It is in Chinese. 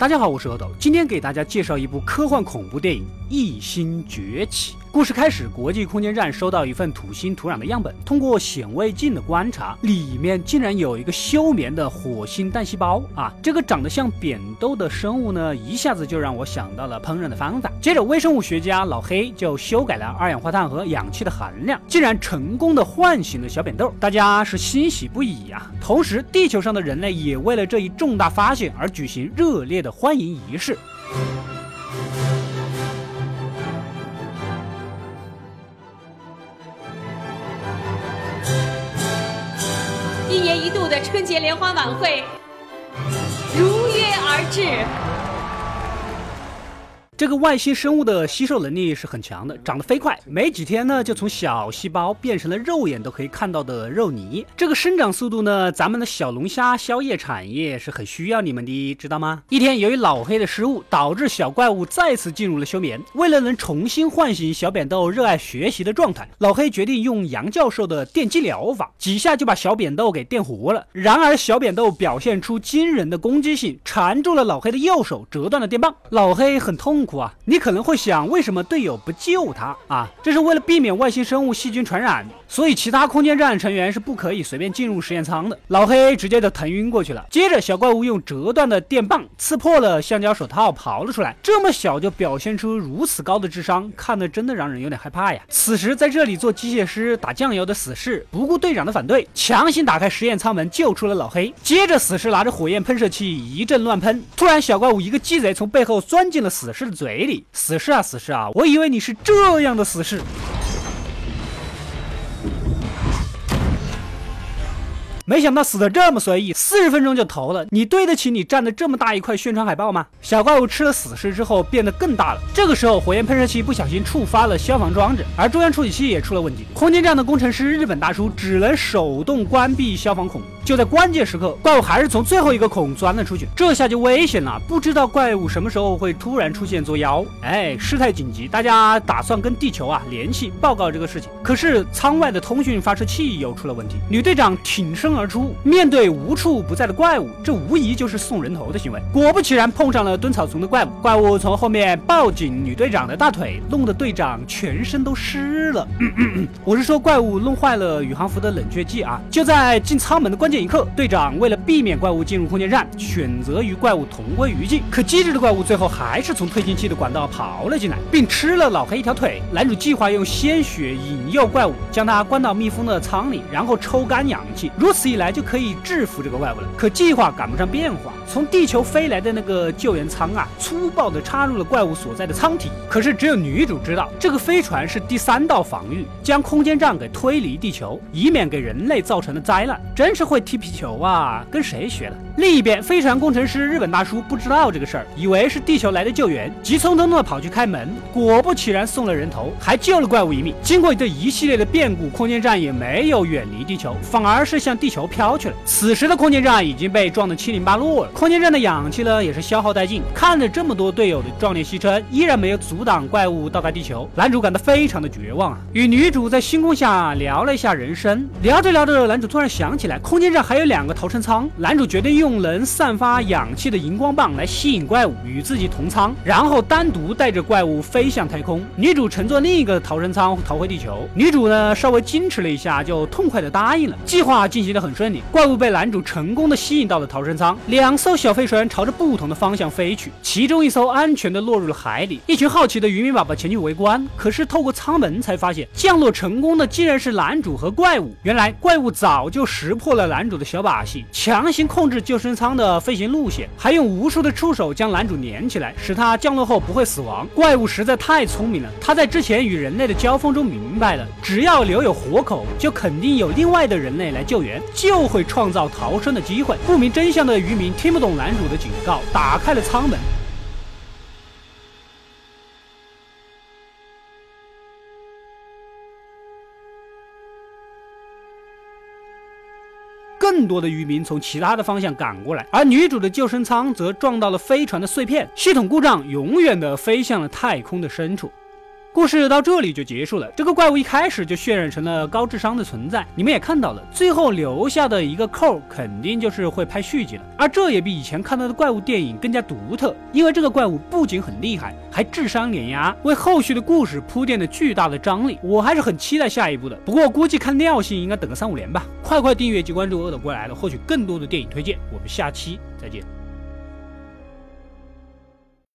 大家好，我是阿斗，今天给大家介绍一部科幻恐怖电影《异星崛起》。故事开始，国际空间站收到一份土星土壤的样本，通过显微镜的观察，里面竟然有一个休眠的火星单细胞啊！这个长得像扁豆的生物呢，一下子就让我想到了烹饪的方法。接着，微生物学家老黑就修改了二氧化碳和氧气的含量，竟然成功的唤醒了小扁豆，大家是欣喜不已呀！同时，地球上的人类也为了这一重大发现而举行热烈的欢迎仪式。一度的春节联欢晚会如约而至。这个外星生物的吸收能力是很强的，长得飞快，没几天呢就从小细胞变成了肉眼都可以看到的肉泥。这个生长速度呢，咱们的小龙虾宵夜产业是很需要你们的，知道吗？一天，由于老黑的失误，导致小怪物再次进入了休眠。为了能重新唤醒小扁豆热爱学习的状态，老黑决定用杨教授的电击疗法，几下就把小扁豆给电活了。然而，小扁豆表现出惊人的攻击性，缠住了老黑的右手，折断了电棒。老黑很痛苦。啊，你可能会想，为什么队友不救他啊？这是为了避免外星生物细菌传染，所以其他空间站成员是不可以随便进入实验舱的。老黑直接就疼晕过去了。接着，小怪物用折断的电棒刺破了橡胶手套，跑了出来。这么小就表现出如此高的智商，看得真的让人有点害怕呀。此时，在这里做机械师打酱油的死士不顾队长的反对，强行打开实验舱门，救出了老黑。接着，死士拿着火焰喷射器一阵乱喷。突然，小怪物一个鸡贼从背后钻进了死士的。嘴里，死士啊，死士啊！我以为你是这样的死士。没想到死的这么随意，四十分钟就投了。你对得起你占的这么大一块宣传海报吗？小怪物吃了死尸之后变得更大了。这个时候，火焰喷射器不小心触发了消防装置，而中央处理器也出了问题。空间站的工程师日本大叔只能手动关闭消防孔。就在关键时刻，怪物还是从最后一个孔钻了出去，这下就危险了。不知道怪物什么时候会突然出现作妖。哎，事态紧急，大家打算跟地球啊联系报告这个事情。可是舱外的通讯发射器又出了问题。女队长挺身而而出，面对无处不在的怪物，这无疑就是送人头的行为。果不其然，碰上了蹲草丛的怪物。怪物从后面抱紧女队长的大腿，弄得队长全身都湿了。我是说，怪物弄坏了宇航服的冷却剂啊！就在进舱门的关。键一刻，队长为了避免怪物进入空间站，选择与怪物同归于尽。可机智的怪物最后还是从推进器的管道跑了进来，并吃了老黑一条腿。男主计划用鲜血引诱怪物，将他关到密封的舱里，然后抽干氧气，如此一来就可以制服这个怪物了。可计划赶不上变化，从地球飞来的那个救援舱啊，粗暴地插入了怪物所在的舱体。可是只有女主知道，这个飞船是第三道防御，将空间站给推离地球，以免给人类造成的灾难。真是会。踢皮球啊，跟谁学的？另一边，飞船工程师日本大叔不知道这个事儿，以为是地球来的救援，急匆匆的跑去开门，果不其然送了人头，还救了怪物一命。经过这一系列的变故，空间站也没有远离地球，反而是向地球飘去了。此时的空间站已经被撞得七零八落了，空间站的氧气呢也是消耗殆尽。看着这么多队友的壮烈牺牲，依然没有阻挡怪物到达地球，男主感到非常的绝望啊。与女主在星空下聊了一下人生，聊着聊着，男主突然想起来，空间。站还有两个逃生舱，男主决定用用能散发氧气的荧光棒来吸引怪物与自己同舱，然后单独带着怪物飞向太空。女主乘坐另一个逃生舱逃回地球。女主呢稍微矜持了一下，就痛快的答应了。计划进行的很顺利，怪物被男主成功的吸引到了逃生舱。两艘小飞船朝着不同的方向飞去，其中一艘安全的落入了海里。一群好奇的渔民宝宝前去围观，可是透过舱门才发现，降落成功的竟然是男主和怪物。原来怪物早就识破了。男主的小把戏，强行控制救生舱的飞行路线，还用无数的触手将男主粘起来，使他降落后不会死亡。怪物实在太聪明了，他在之前与人类的交锋中明白了，只要留有活口，就肯定有另外的人类来救援，就会创造逃生的机会。不明真相的渔民听不懂男主的警告，打开了舱门。更多的渔民从其他的方向赶过来，而女主的救生舱则撞到了飞船的碎片，系统故障，永远的飞向了太空的深处。故事到这里就结束了。这个怪物一开始就渲染成了高智商的存在，你们也看到了，最后留下的一个扣，肯定就是会拍续集了。而这也比以前看到的怪物电影更加独特，因为这个怪物不仅很厉害，还智商碾压，为后续的故事铺垫了巨大的张力。我还是很期待下一部的，不过估计看尿性应该等个三五年吧。快快订阅及关注恶的过来了，获取更多的电影推荐。我们下期再见。